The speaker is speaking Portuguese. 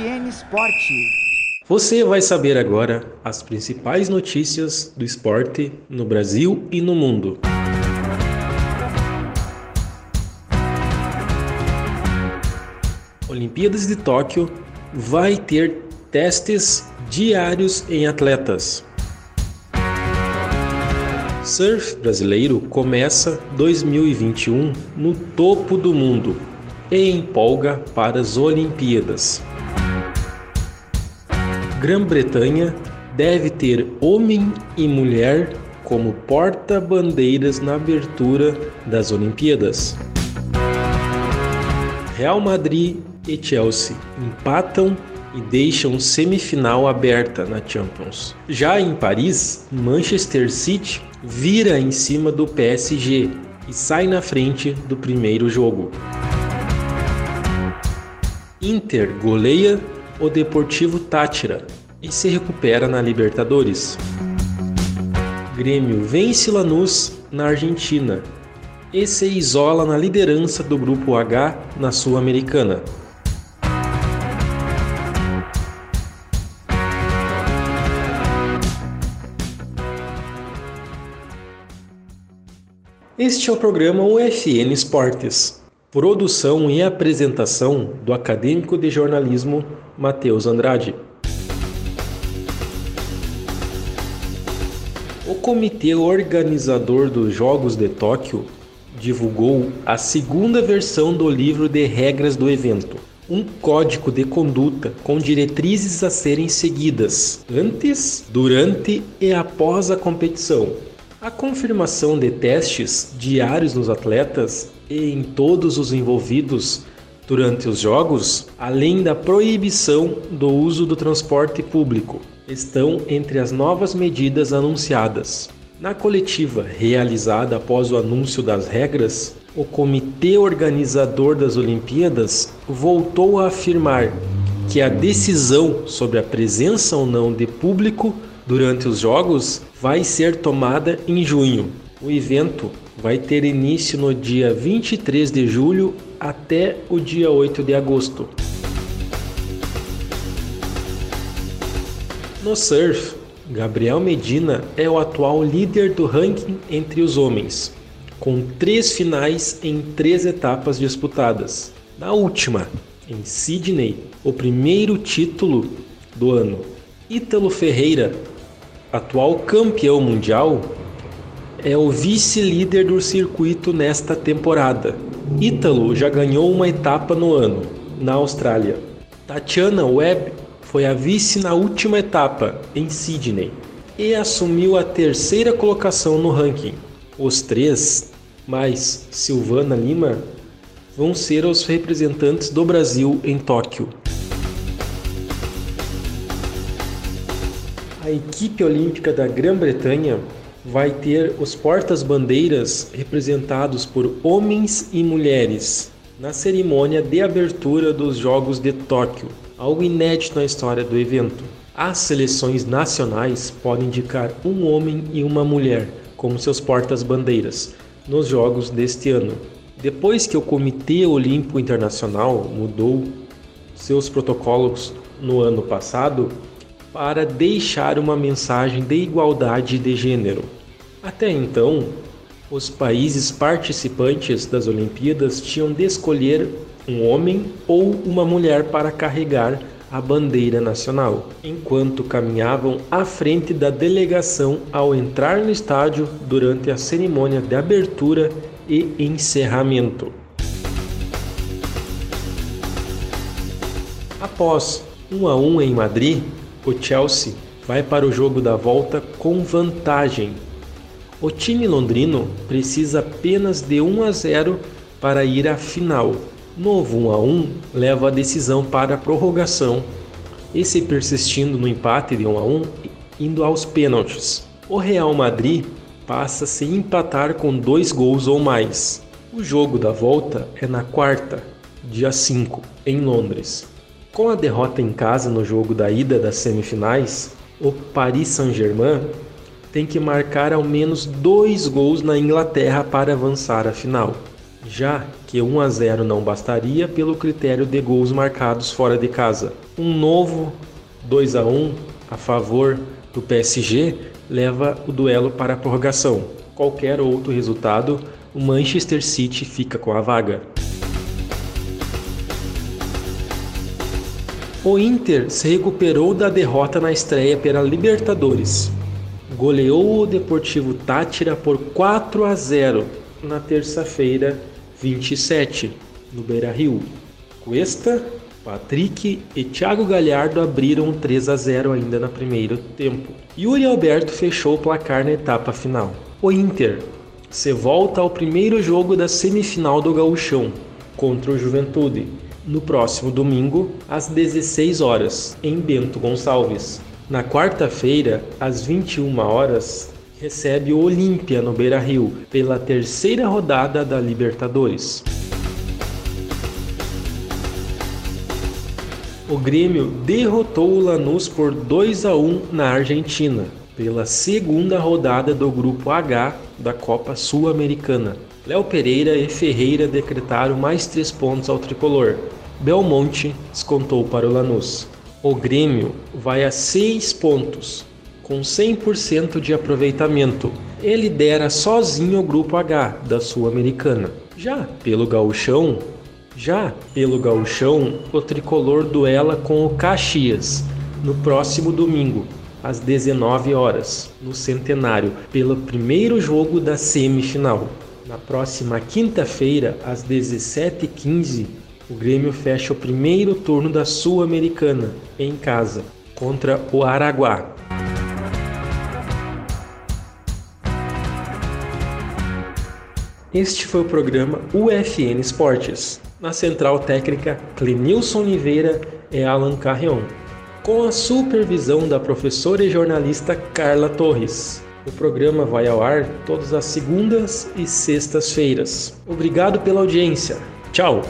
FN Esporte. Você vai saber agora as principais notícias do esporte no Brasil e no mundo. Olimpíadas de Tóquio vai ter testes diários em atletas. Surf brasileiro começa 2021 no topo do mundo e empolga para as Olimpíadas. Grã-Bretanha deve ter homem e mulher como porta-bandeiras na abertura das Olimpíadas. Real Madrid e Chelsea empatam e deixam semifinal aberta na Champions. Já em Paris, Manchester City vira em cima do PSG e sai na frente do primeiro jogo. Inter goleia o Deportivo Tátira e se recupera na Libertadores. Grêmio vence Lanús na Argentina e se isola na liderança do Grupo H na Sul-Americana. Este é o programa UFN Esportes, produção e apresentação do acadêmico de jornalismo Matheus Andrade. O comitê organizador dos Jogos de Tóquio divulgou a segunda versão do livro de regras do evento, um código de conduta com diretrizes a serem seguidas antes, durante e após a competição a confirmação de testes diários nos atletas em todos os envolvidos durante os jogos, além da proibição do uso do transporte público, estão entre as novas medidas anunciadas. Na coletiva realizada após o anúncio das regras, o comitê organizador das Olimpíadas voltou a afirmar que a decisão sobre a presença ou não de público durante os Jogos vai ser tomada em junho. O evento vai ter início no dia 23 de julho até o dia 8 de agosto. No surf, Gabriel Medina é o atual líder do ranking entre os homens, com três finais em três etapas disputadas. Na última, em Sydney, o primeiro título do ano. Ítalo Ferreira atual campeão mundial, é o vice-líder do circuito nesta temporada. Ítalo já ganhou uma etapa no ano, na Austrália. Tatiana Webb foi a vice na última etapa, em Sydney, e assumiu a terceira colocação no ranking. Os três, mais Silvana Lima, vão ser os representantes do Brasil em Tóquio. A equipe olímpica da Grã-Bretanha vai ter os portas-bandeiras representados por homens e mulheres na cerimônia de abertura dos Jogos de Tóquio, algo inédito na história do evento. As seleções nacionais podem indicar um homem e uma mulher como seus portas-bandeiras nos Jogos deste ano. Depois que o Comitê Olímpico Internacional mudou seus protocolos no ano passado, para deixar uma mensagem de igualdade de gênero. Até então, os países participantes das Olimpíadas tinham de escolher um homem ou uma mulher para carregar a bandeira nacional, enquanto caminhavam à frente da delegação ao entrar no estádio durante a cerimônia de abertura e encerramento. Após 1 a 1 em Madrid, o Chelsea vai para o jogo da volta com vantagem. O time londrino precisa apenas de 1 a 0 para ir à final. Novo 1 a 1 leva a decisão para a prorrogação. E se persistindo no empate de 1 a 1, indo aos pênaltis. O Real Madrid passa se empatar com dois gols ou mais. O jogo da volta é na quarta, dia 5, em Londres. Com a derrota em casa no jogo da ida das semifinais, o Paris Saint-Germain tem que marcar ao menos dois gols na Inglaterra para avançar à final. já que 1 a 0 não bastaria pelo critério de gols marcados fora de casa. Um novo 2 a 1 a favor do PSG leva o duelo para a prorrogação. Qualquer outro resultado, o Manchester City fica com a vaga. O Inter se recuperou da derrota na estreia pela Libertadores. Goleou o Deportivo Tátira por 4 a 0 na terça-feira, 27, no Beira-Rio. Cuesta, Patrick e Thiago Galhardo abriram 3 a 0 ainda no primeiro tempo. Yuri Alberto fechou o placar na etapa final. O Inter se volta ao primeiro jogo da semifinal do Gauchão contra o Juventude no próximo domingo, às 16 horas, em Bento Gonçalves. Na quarta-feira, às 21 horas, recebe o Olímpia no Beira-Rio pela terceira rodada da Libertadores. O Grêmio derrotou o Lanús por 2 a 1 na Argentina, pela segunda rodada do Grupo H da Copa Sul-Americana. Léo Pereira e Ferreira decretaram mais três pontos ao tricolor. Belmonte descontou para o Lanús. O Grêmio vai a seis pontos, com 100% de aproveitamento. Ele lidera sozinho o Grupo H da Sul-Americana. Já pelo Gauchão, já pelo Gauchão, o tricolor duela com o Caxias no próximo domingo, às 19 horas, no Centenário, pelo primeiro jogo da semifinal. Na próxima quinta-feira, às 17h15, o Grêmio fecha o primeiro turno da Sul-Americana, em casa, contra o Araguá. Este foi o programa UFN Esportes. Na central técnica, Clenilson Oliveira e Alan Carrion. Com a supervisão da professora e jornalista Carla Torres. O programa vai ao ar todas as segundas e sextas-feiras. Obrigado pela audiência. Tchau!